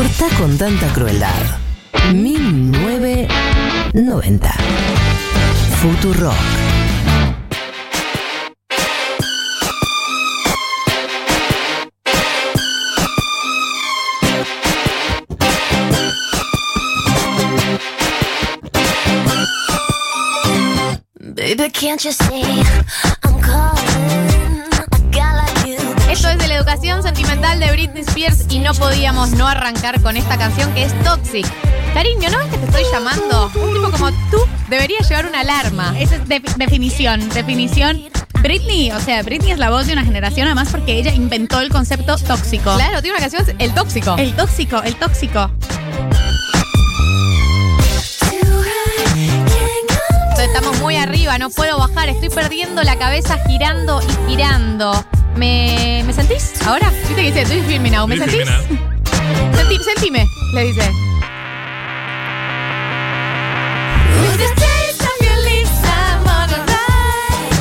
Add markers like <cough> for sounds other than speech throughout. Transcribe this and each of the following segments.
Cortá con tanta crueldad. 1990. Futurock. Baby, can't you see educación sentimental de Britney Spears y no podíamos no arrancar con esta canción que es Toxic. Cariño, ¿no ves que te estoy llamando? Un tipo como tú debería llevar una alarma. Esa es de- definición, definición. Britney, o sea, Britney es la voz de una generación, además porque ella inventó el concepto tóxico. Claro, tiene una canción, El Tóxico. El tóxico, el tóxico. Estamos muy arriba, no puedo bajar, estoy perdiendo la cabeza girando y girando. ¿Me, ¿me sentís ahora? Viste que dice, estoy filming now. ¿Me Estoy sentís? filming Sentí- sentime, le dice. With the taste of your lips, I'm on a ride.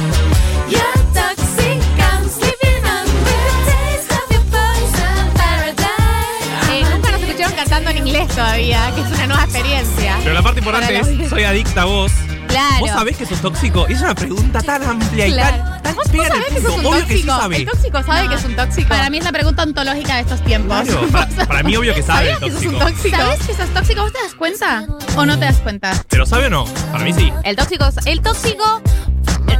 You're toxic, I'm sleeping on. With the taste of your poison paradise. Eh, nunca nos escucharon cantando en inglés todavía, que es una nueva experiencia. Pero la parte importante los- es, soy adicta a vos. Claro. ¿Vos sabés que sos tóxico? Es una pregunta tan amplia y tan, tan ¿Vos, vos sabés que sos un que sí tóxico? sabe. ¿El tóxico sabe que es un tóxico? Para mí es la pregunta ontológica de estos tiempos. Claro, <laughs> para, para mí obvio que sabe el ¿Sabías que sos un tóxico. tóxico? ¿Sabes que sos tóxico? ¿Vos te das cuenta? ¿O no te das cuenta? ¿Pero sabe o no? Para mí sí. El tóxico, el tóxico,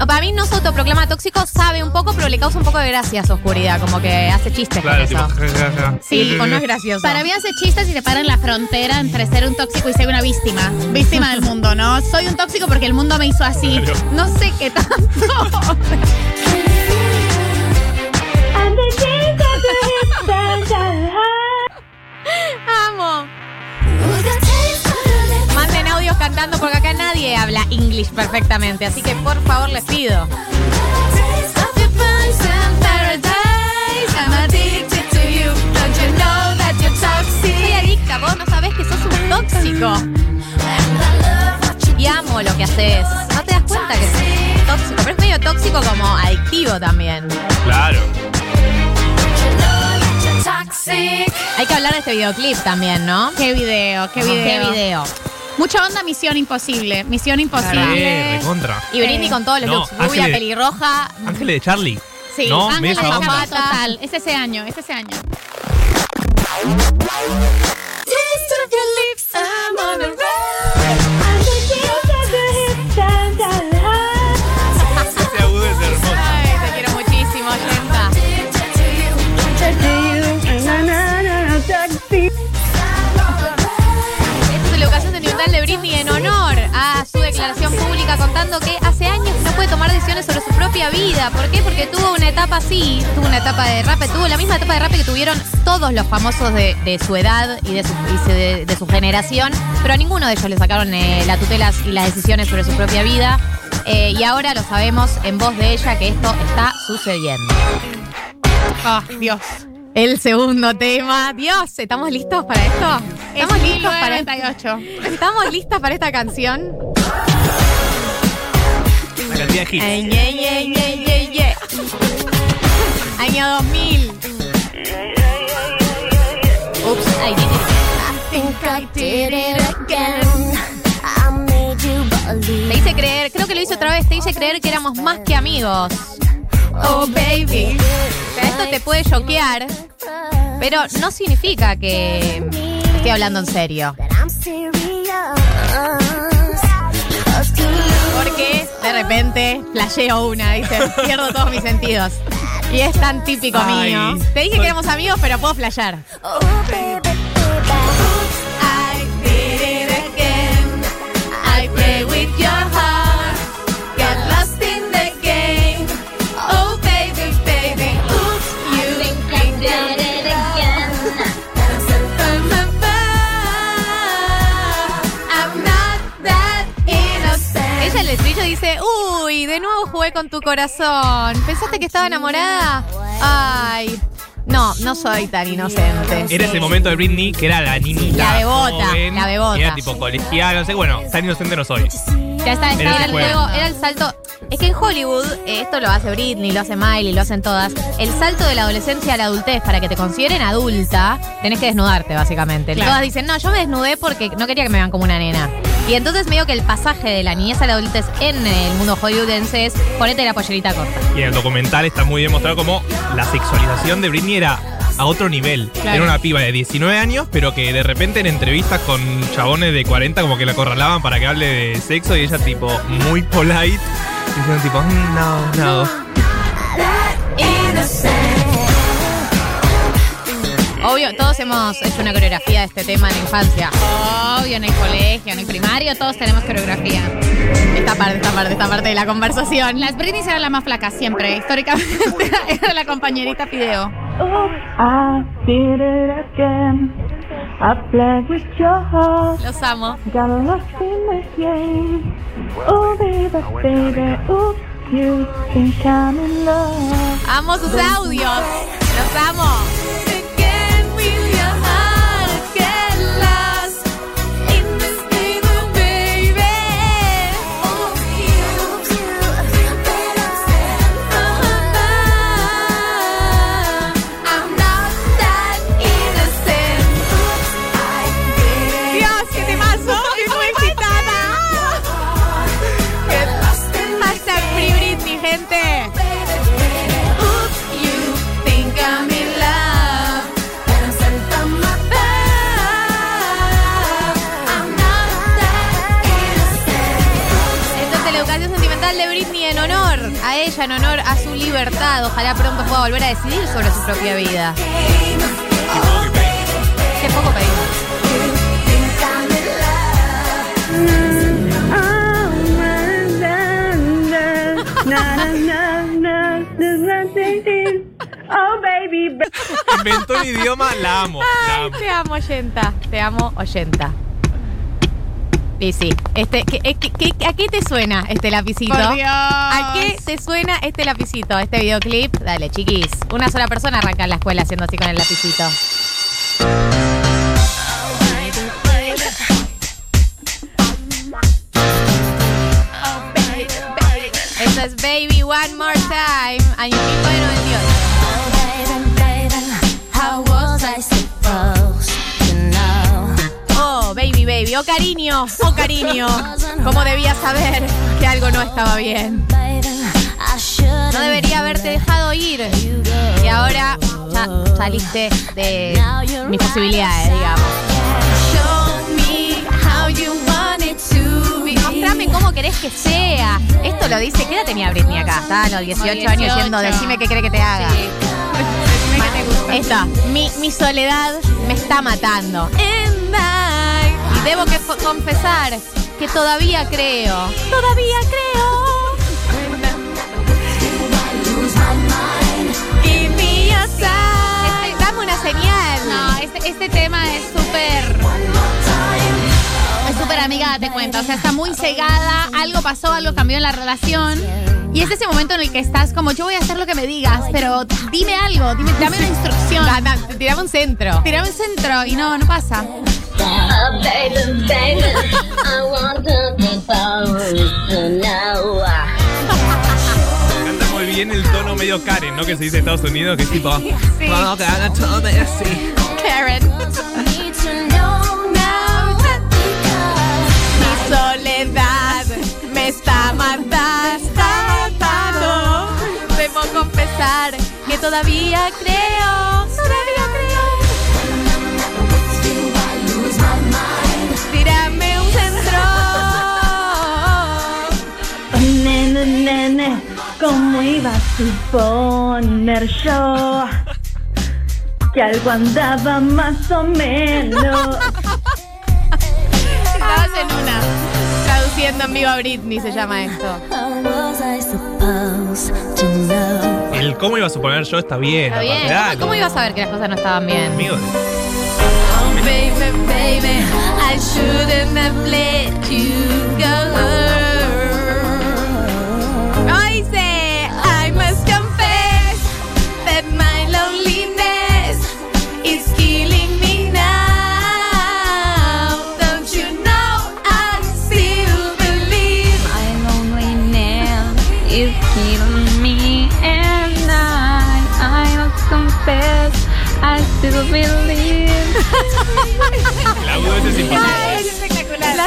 para mí no se autoproclama tóxico, sabe un poco, pero le causa un poco de gracia a su oscuridad, como que hace chistes Claro, con tipo. eso. ja, ja, ja. Sí, o no es <laughs> gracioso. Para mí hace chistes y se para en la frontera entre ser un tóxico y ser una víctima. Víctima del mundo, ¿no? Soy un tóxico porque el mundo me hizo así. Claro. No sé qué tanto. <laughs> Porque acá nadie habla English perfectamente, así que por favor les pido. Taste of your poison paradise. I'm addicted to you. Don't you know that you're Soy adicta, vos no sabés que sos un tóxico. Y amo lo que haces. No te das cuenta que es tóxico, pero es medio tóxico como adictivo también. Claro. Hay que hablar de este videoclip también, ¿no? Qué video, qué video. ¿Qué video? Mucha onda Misión Imposible. Misión Imposible. recontra. Y Britney con todos los no, looks. Rubia, Ángeles- pelirroja. Ángeles de Charlie. Sí, No, Ángeles de. Zapata, total. Es ese año, es ese año. Taste of your lips. I'm on a ride. Contando que hace años no puede tomar decisiones sobre su propia vida. ¿Por qué? Porque tuvo una etapa así, tuvo una etapa de rap, tuvo la misma etapa de rap que tuvieron todos los famosos de, de su edad y de su, y de, de su generación, pero a ninguno de ellos le sacaron eh, las tutelas y las decisiones sobre su propia vida. Eh, y ahora lo sabemos en voz de ella que esto está sucediendo. Oh, Dios. El segundo tema. Dios, ¿estamos listos para esto? ¿Estamos Es listos para 1998. ¿Estamos listas para esta canción? Cantidad de hits. Ay, ye, ye, ye, ye, ye. Año 2000. Ups, I did it. Think I did it again. I made you Te hice creer, creo que lo hice otra vez, te hice creer que éramos más que amigos. Oh, baby. Esto te puede choquear, pero no significa que estoy hablando en serio. De repente flasheo una, dice, pierdo todos mis sentidos. Y es tan típico Ay, mío. Te dije que éramos amigos, pero puedo flashear. De nuevo jugué con tu corazón. ¿Pensaste que estaba enamorada? Ay, no, no soy tan inocente. Era ese momento de Britney que era la niñita. La bebota, joven, la bebota. Era tipo colegial, no sé. Bueno, tan inocente no soy. Ya está, Era era, el juego. juego, era el salto. Es que en Hollywood, eh, esto lo hace Britney, lo hace Miley, lo hacen todas. El salto de la adolescencia a la adultez para que te consideren adulta, tenés que desnudarte, básicamente. Claro. Todas dicen, no, yo me desnudé porque no quería que me vean como una nena. Y entonces medio que el pasaje de la niñez a la adultez en el mundo hollywoodense es ponete la pollerita corta. Y en el documental está muy bien mostrado como la sexualización de Britney era a otro nivel. Claro. Era una piba de 19 años, pero que de repente en entrevistas con chabones de 40 como que la acorralaban para que hable de sexo y ella tipo muy polite, diciendo tipo, "Mm, no, no. Obvio, todos hemos hecho una coreografía de este tema en la infancia. Obvio, en el colegio, en el primario, todos tenemos coreografía. Esta parte, esta parte, esta parte de la conversación. Las Britney eran las más flacas siempre. Históricamente <laughs> era la compañerita Fideo. Los amo. Got lost. Amo sus audios. Los amo. Libertad. Ojalá pronto pueda volver a decidir sobre su propia vida. Qué poco pedimos. Oh, baby, Inventó un idioma, la amo. La Ay, amo. te amo, oyenta. Te amo, oyenta. Y sí, este, ¿qué- eh, qué- qué- ¿a qué te suena este lapicito? Por Dios. ¿A qué te suena este lapicito, este videoclip? Dale, chiquis. Una sola persona arranca en la escuela haciendo así con el lapicito. Esto es Baby One More Time, año 1998. Baby. Oh, cariño. Oh, cariño. ¿Cómo debías saber que algo no estaba bien? No debería haberte dejado ir. Y ahora ya saliste de mis posibilidades, digamos. Mostrame cómo querés que sea. Esto lo dice. ¿Qué edad tenía Britney acá? Estaba a los 18, años 18. diciendo, decime qué cree que te haga. Sí. Decime que te gusta. Esta, mi, mi soledad me está matando. Y debo que co- confesar que todavía creo. Todavía creo. Give me a sign. Este, dame una señal. No, este, este tema es súper. Es súper amiga, date cuenta. O sea, está muy cegada. Algo pasó, algo cambió en la relación. Y es ese momento en el que estás como, yo voy a hacer lo que me digas, pero dime algo, dime, dame una instrucción. Tirame un centro. Tirame un centro y no, no pasa. Canta muy bien el tono medio Karen, ¿no? Que se dice en Estados Unidos, que es tipo. Todo así. Karen. <laughs> Mi soledad me está matando. Debo confesar que todavía creo. Todavía Tírame un centro. Nene, nene, ¿cómo iba a suponer yo? Que algo andaba más o menos. Estabas en una. Traduciendo en vivo a Britney se llama esto. El cómo iba a suponer yo está bien. Está. ¿Cómo, cómo ibas a saber que las cosas no estaban bien? Amigo, Baby, baby, I shouldn't have let you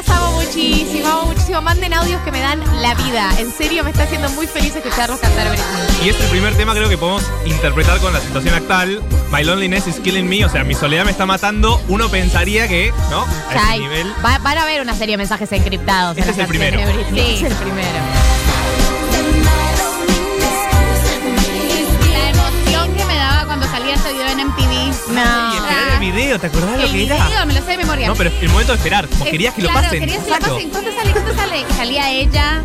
próximo manden audios que me dan la vida. En serio, me está haciendo muy feliz escucharlos cantar Britney. Y es el primer tema creo que podemos interpretar con la situación actual. My loneliness is killing me, o sea, mi soledad me está matando. Uno pensaría que, ¿no? A ese nivel. va- van a ver una serie de mensajes encriptados. en Este las es el primero. Sí, es el primero. Daba cuando salía este video en MTV. Y No. esperar el video, ¿te acordás El lo que video era? me lo sé de memoria. No, pero el momento de esperar. Vos Eh, querías que lo claro, pasen. querías que lo Exacto. pasen. ¿Cuánto sale? ¿Cuánto sale? Y salía ella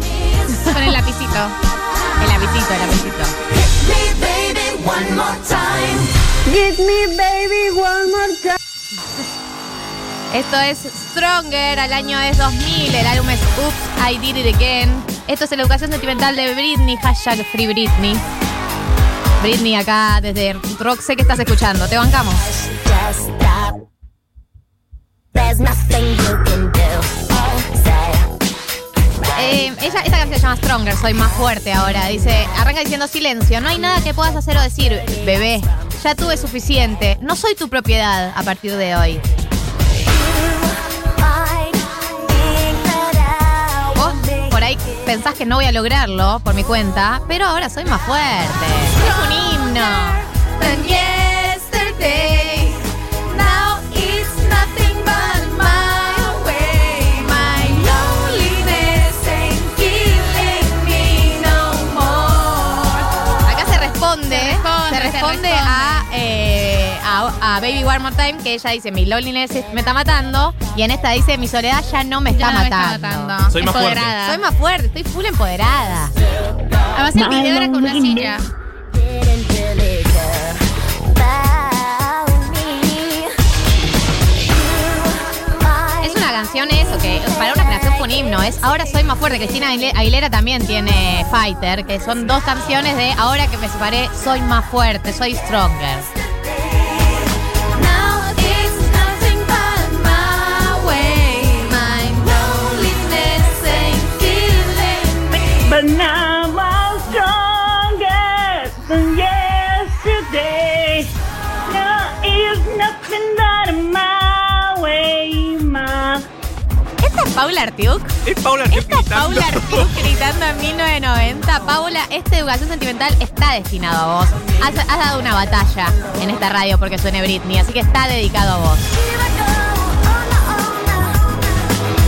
con el lapicito. El lapicito, el lapicito. Esto es Stronger, el año es 2000, el álbum es Oops, I Did It Again. Esto es la educación sentimental de Britney, hashtag Free Britney. Britney acá desde Rock, sé que estás escuchando, te bancamos. Just stop. There's nothing you can do. Say. Eh, ella, esta canción se llama Stronger, soy más fuerte ahora. Dice, arranca diciendo silencio, no hay nada que puedas hacer o decir, bebé. Ya tuve suficiente, no soy tu propiedad a partir de hoy. Pensás que no voy a lograrlo por mi cuenta, pero ahora soy más fuerte. Es un himno. than yesterday. Now it's nothing but my way. My loneliness ain't killing me no more. Acá se responde, Se responde, se se responde responde. a, eh, a, a Baby One More Time, que ella dice, mi loneliness me está matando, y en esta dice, mi soledad ya no me está no me está matando. matando. Soy más fuerte. Empoderada. Soy más fuerte, estoy full empoderada. Además el video era con una silla. Es una canción eso, que para una generación fue un himno, es Ahora soy más fuerte. Cristina Aguile- Aguilera también tiene Fighter, que son dos canciones de Ahora que me separé, soy más fuerte, soy stronger. Now I'm stronger than yesterday. No, it's nothing but my way, my. ¿Esta es Paula Artiuk? Es Paula Artiuk Esta es gritando. Paula Artiuk gritando en 1990. Paula, esta educación sentimental está destinado a vos. Has, has dado una batalla en esta radio porque suene Britney, así que está dedicado a vos.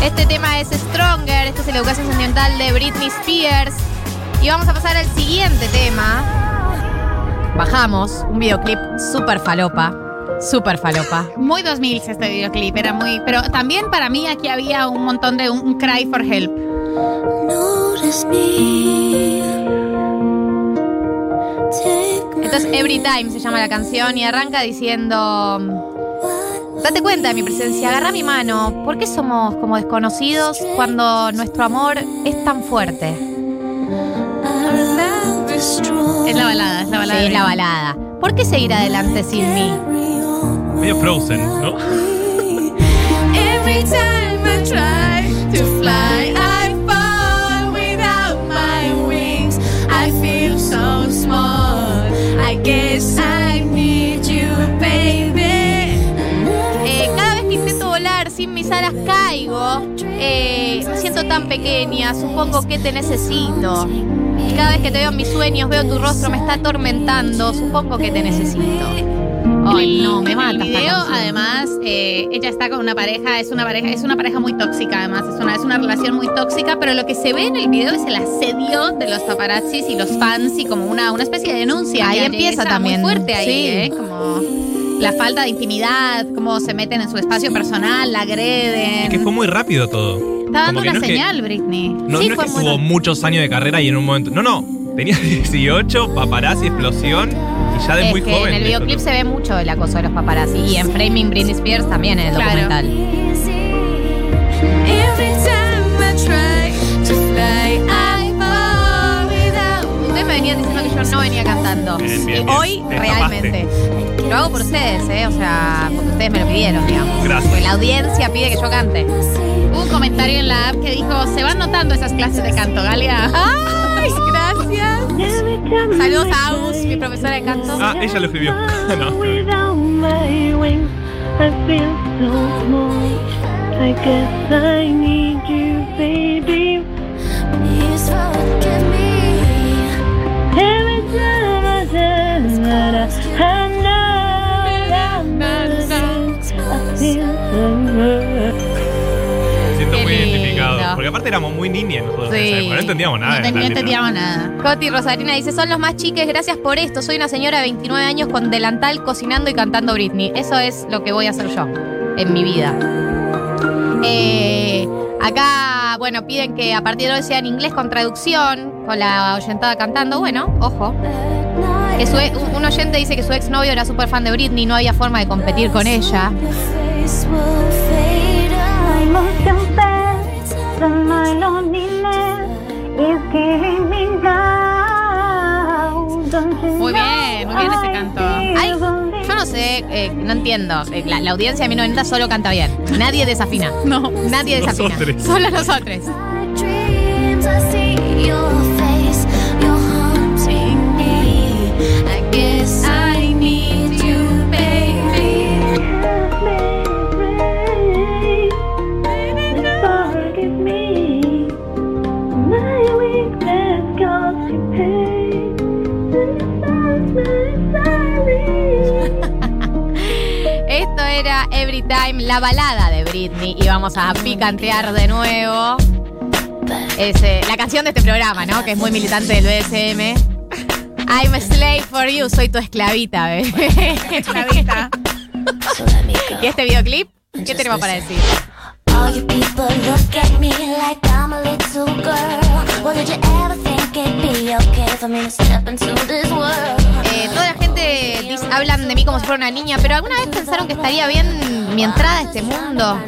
Este tema es Stronger, este es la educación sentimental de Britney Spears. Y vamos a pasar al siguiente tema. Bajamos un videoclip súper falopa. Súper falopa. Muy 2000 este videoclip, era muy... Pero también para mí aquí había un montón de un, un cry for help. Notice me. Take Esto es Every Time, se llama la canción, y arranca diciendo... Date cuenta de mi presencia, agarra mi mano. ¿Por qué somos como desconocidos cuando nuestro amor es tan fuerte? Es la balada, es la balada. Sí, es la balada. ¿Por qué seguir adelante sin mí? Medio Frozen, ¿no? Every time I try to fly, caigo. Eh, me siento tan pequeña, supongo que te necesito. Cada vez que te veo en mis sueños, veo tu rostro, me está atormentando, supongo que te necesito. Ay, no, me mata. El video, además, eh, ella está con una pareja, es una pareja, es una pareja muy tóxica, además, es una, es una relación muy tóxica, pero lo que se ve en el video es el asedio de los paparazzis y los fans y como una, una especie de denuncia. Ahí empieza también, Muy fuerte ahí, sí. ¿eh? Como la falta de intimidad, cómo se meten en su espacio personal, la agreden. Es que fue muy rápido todo. Está dando una no es que- señal, Britney. No, Sí, no es fue que tuvo muchos años de carrera y en un momento. No, no. Tenía <laughs> 18, paparazzi, explosión y ya de es muy que joven. en el de videoclip se ve mucho el acoso de los paparazzi. Y en Framing Britney Spears también en el Claro. documental. Venían diciendo que yo no venía cantando. Bien, bien, Y bien. hoy, Te realmente. Lo hago por ustedes, ¿eh? O sea, porque ustedes me lo pidieron, digamos. Gracias. Porque la audiencia pide que yo cante. Hubo un comentario en la app que dijo, se van notando esas clases de canto, Galia. ¡Ay, gracias! Saludos a Agus, mi profesora de canto. Ah, ella lo escribió. <laughs> no. Without my wings, I feel so small. I guess I need you, baby. Aparte éramos muy niñas nosotros. en Sí. esa época, No entendíamos nada. No, de entendíamos nada. Coti Rosarina dice, son los más chiques, gracias por esto. Soy una señora de 29 años con delantal cocinando y cantando Britney. Eso es lo que voy a hacer yo en mi vida. Eh, acá, bueno, piden que a partir de hoy sea en inglés con traducción, con la oyentada cantando. Bueno, ojo. Que su e- un un oyente dice que su exnovio era súper fan de Britney, no había forma de competir con ella. Eh, no entiendo. Eh, La, la audiencia de 1990 solo canta bien. Nadie desafina. <laughs> No. Nadie desafina. Nosotros. Solo nosotros. dreams, I see your face. Time, la balada de Britney. Y vamos a picantear de nuevo. Es eh, la canción de este programa, ¿no? Que es muy militante del BDSM. I'm a slave for you, soy tu esclavita, bebé. Esclavita. <laughs> ¿Y este videoclip? ¿Qué tenemos para decir? All you people look at me like I'm a little girl. Well, did you ever think it'd be okay for me to step into this world? Eh, toda la hablan de mí como si fuera una niña, pero ¿alguna vez pensaron que estaría bien mi entrada a este mundo?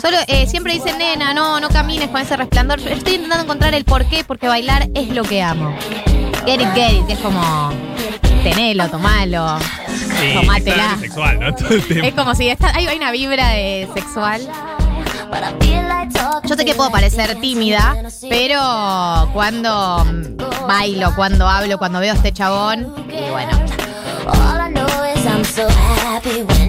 Solo eh, siempre dicen, nena, no, no camines con ese resplandor. Estoy intentando encontrar el por qué, porque bailar es lo que amo. Get it, get it, que es como tenelo, tomalo, Sí. <laughs> Es como si está, hay, hay una vibra de sexual. Yo sé que puedo parecer tímida, pero cuando mm, bailo, cuando hablo, cuando veo a este chabón, y bueno, All I know is I'm so happy when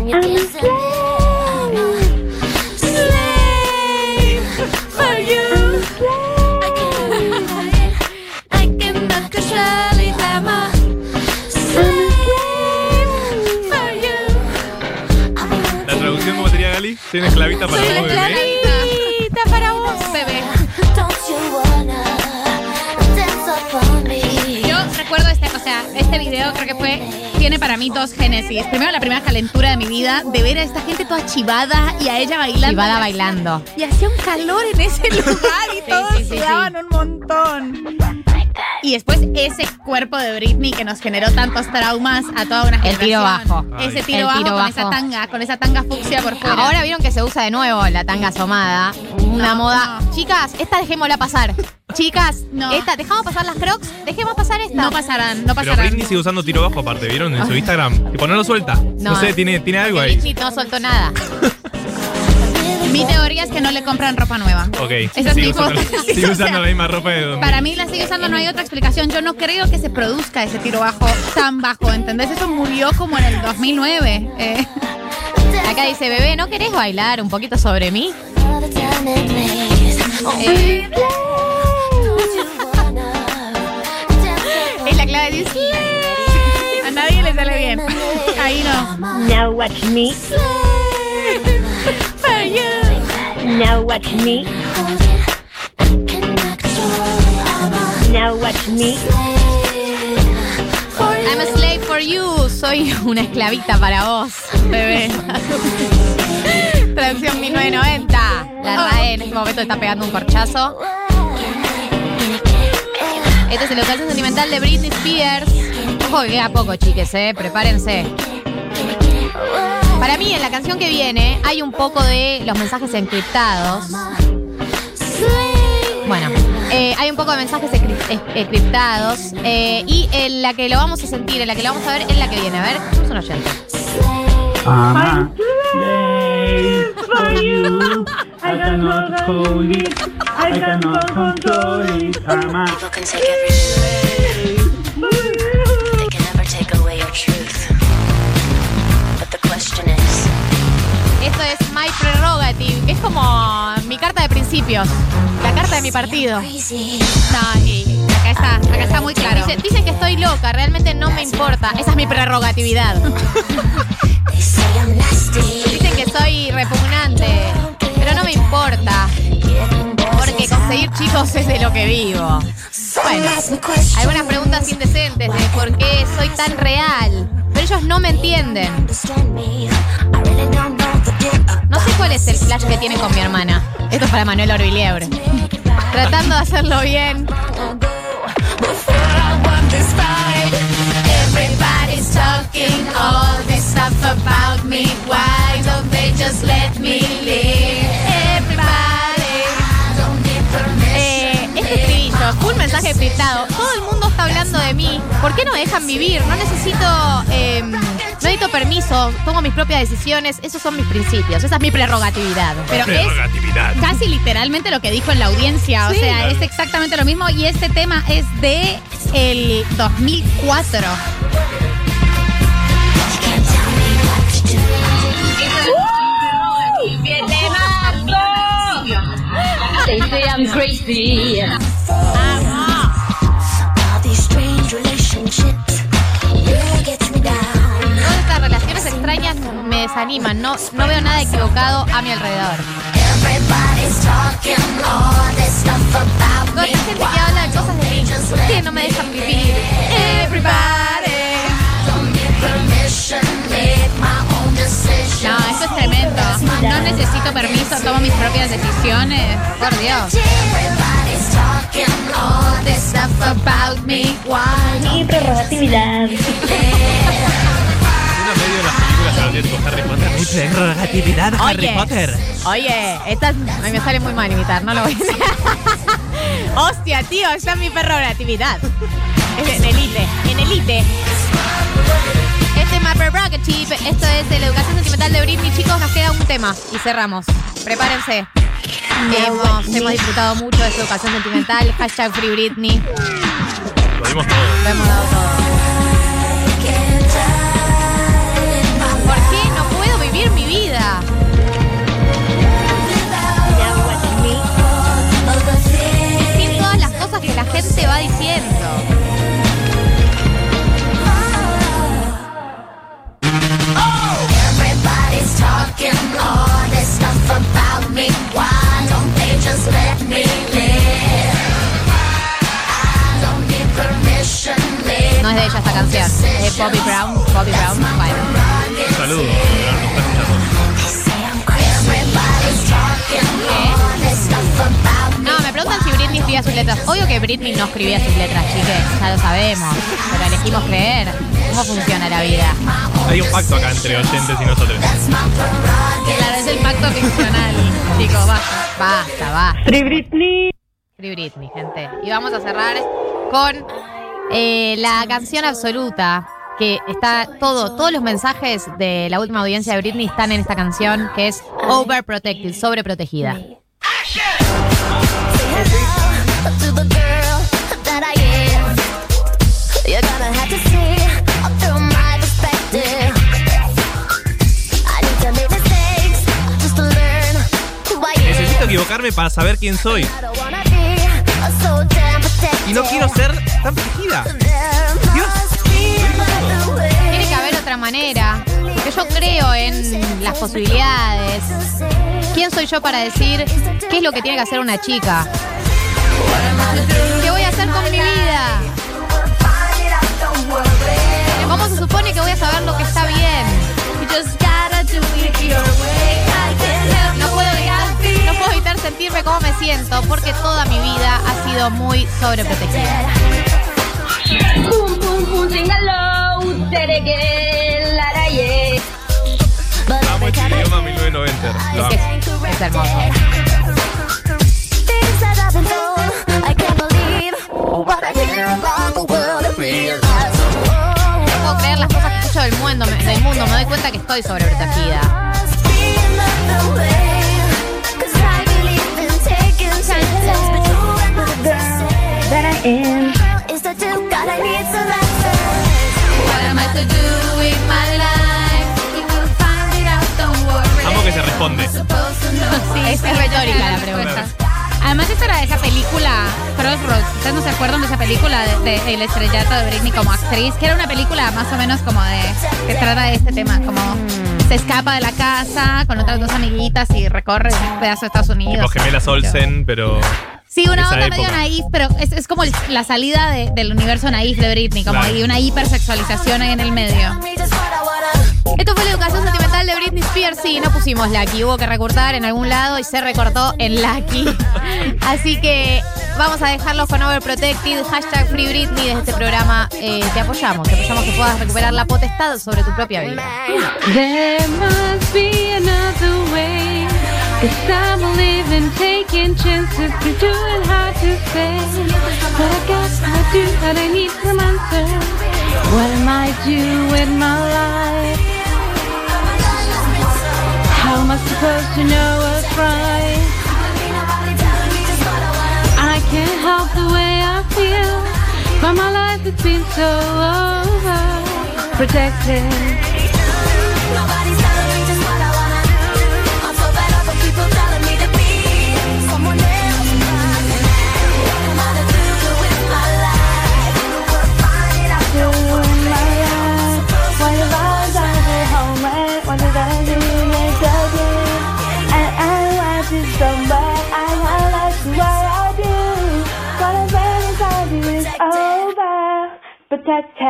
creo que fue, tiene para mí dos génesis. Primero la primera calentura de mi vida, de ver a esta gente toda chivada y a ella bailando. Chivada bailando. Y hacía un calor en ese <laughs> lugar y Sí, todos sí, sí, sudaban un montón. Y después ese cuerpo de Britney que nos generó tantos traumas a toda una El generación. tiro bajo. Ese tiro El bajo tiro con bajo. esa tanga, con esa tanga fucsia por fuera. Ahora vieron que se usa de nuevo la tanga asomada. Una No, moda. no. Chicas, esta dejémosla pasar. Chicas, No. esta, dejamos pasar las crocs, dejemos pasar esta. no pasarán, no Pero pasarán. Britney sigue usando tiro bajo aparte, ¿vieron? En su Instagram. Tipo, no lo suelta. No, No. sé, tiene, tiene algo ahí. Britney no soltó nada. <laughs> Mi teoría es que no le compran ropa nueva. Ok. Esa es sigue mi usando, hipótesis. sigue O usando sea, la misma ropa de donde. Para mí la sigue usando, no hay otra explicación. Yo no creo que se produzca ese tiro bajo tan bajo, ¿entendés? Eso murió como en el 2009. eh. <laughs> Acá dice, bebé, ¿no querés bailar un poquito sobre mí? Oh, Eh, you es la clave de Disney. A nadie le sale bien. Ahí no. Now watch me. Now watch me. Now watch me. I'm a slave for you. Soy una esclavita para vos, bebé. <laughs> Traducción 1990. La RAE en este momento está pegando un corchazo. Este es el local sentimental de Britney Spears. Ojo que queda poco, chiques, eh. Prepárense. Para mí, en la canción que viene, hay un poco de los mensajes encriptados. Bueno, eh, hay un poco de mensajes encriptados. eh, y en la que lo vamos a sentir, en la que lo vamos a ver, es la que viene. A ver, es un oyente. <laughs> I cannot hold it. I cannot control it. I'm a People can take everything. They can never take away your truth. But the question is, Esto es My Prerogative, que es como mi carta de principios. La carta de mi partido. No, y acá está, acá está muy claro. Dicen, dicen que estoy loca, realmente no me importa. Esa es mi prerrogatividad. Dicen que soy repugnante, pero no me importa. Porque chicos, es de lo que vivo. Bueno, Algunas preguntas indecentes de por qué soy tan real. Pero ellos no me entienden. No sé cuál es el flash que tiene con mi hermana. esto es para Manuel Orbiliebre. Tratando de hacerlo bien. Talking all this stuff about me. Why don't they just let me live? Full mensaje privado. Todo el mundo está hablando de mí. ¿Por qué no me dejan vivir? No necesito. eh, no necesito permiso. Tomo mis propias decisiones. Esos son mis principios. Esa es mi prerrogatividad. Pero es Prerrogatividad. casi literalmente lo que dijo en la audiencia. O Sí. sea, es exactamente lo mismo. Y este tema es de el 2004. Me down. Todas estas relaciones extrañas me desaniman. No, no veo nada equivocado a mi alrededor. Esta gente que habla de cosas de mí. ¿Por qué no me dejan vivir? Everybody, tomo mis propias decisiones. Por Dios. Mi <laughs> prerrogatividad. Harry Potter. Mi prerrogatividad, Harry Oye. Potter. Oye, esta es- ay, me sale muy mal imitar, no lo voy a hacer. <laughs> Hostia, tío, esta es mi prerrogatividad. Es En elite, en elite. Este es My Prerogative. Esto es de la educación sentimental de Britney. Chicos, nos queda un tema y cerramos. Prepárense. Hemos, hemos disfrutado mucho de su educación sentimental. <laughs> Hashtag Free Britney. Lo dimos todo. Lo hemos dado todo. ¿Por qué no puedo vivir mi vida? Sin todas las cosas que la gente va diciendo. Ella esta canción. De Bobby Brown. Bobby Brown. Bueno. Un saludo. No, me preguntan si Britney escribía sus letras. Obvio que Britney no escribía sus letras, chiques. Ya lo sabemos. Pero elegimos creer. ¿Cómo funciona la vida? Hay un pacto acá entre oyentes y nosotros. Claro, es el pacto ficcional, chicos, basta. Basta, basta. Free Britney. Free Britney, gente. Y vamos a cerrar con eh, la canción absoluta. Que está todo, todos los mensajes de la última audiencia de Britney están en esta canción, que es Overprotected, sobreprotegida. Necesito equivocarme para saber quién soy. Y no quiero ser tan. There Dios. Tiene que haber otra manera, porque yo creo en las posibilidades. ¿Quién soy yo para decir qué es lo que tiene que hacer una chica? ¿Qué voy a hacer con mi vida? ¿Cómo se supone que voy a saber lo que está bien? No puedo evitar, no puedo evitar sentirme cómo me siento, porque toda mi vida sido muy sobreprotegida. Amo este idioma 1990. Lo Es, amo. es, es hermoso. Things that I've been told, I can't believe what I hear about the world and realize. No puedo creer las cosas que escucho del mundo, del mundo. Me doy cuenta que estoy sobreprotegida. That I am. is the do. God, I need some answers. What am I to do with my life? You will find it out, don't worry. Amo que se responde. Es sí, retórica la pregunta. Además, esta era de esa película, Crossroads. ¿Ustedes no se acuerdan de esa película de, de El estrellato de Britney como actriz? Que era una película más o menos como de. que trata de este tema, como se escapa de la casa con otras dos amiguitas y recorre un pedazo de Estados Tipo Unidos. gemelas Olsen, pero Sí, una onda medio naif, pero es, es como el- la salida de- del universo naif de Britney, como Claro. hay una hipersexualización ahí en el medio. Esto fue la educación sentimental de Britney Spears. Sí, no pusimos Lucky. Hubo que recortar en algún lado y se recortó en Lucky. <laughs> Así que vamos a dejarlos con Overprotected. Hashtag Free Britney. Desde este programa eh, te apoyamos. Te apoyamos que puedas recuperar la potestad sobre tu propia vida. There must be another way. Cause I'm living, taking chances, to do it hard to say. But I guess I do, but I need some answers. What am I do with my life? How am I supposed to know what's right? I can't help the way I feel, but my life has been so over protected. test, test.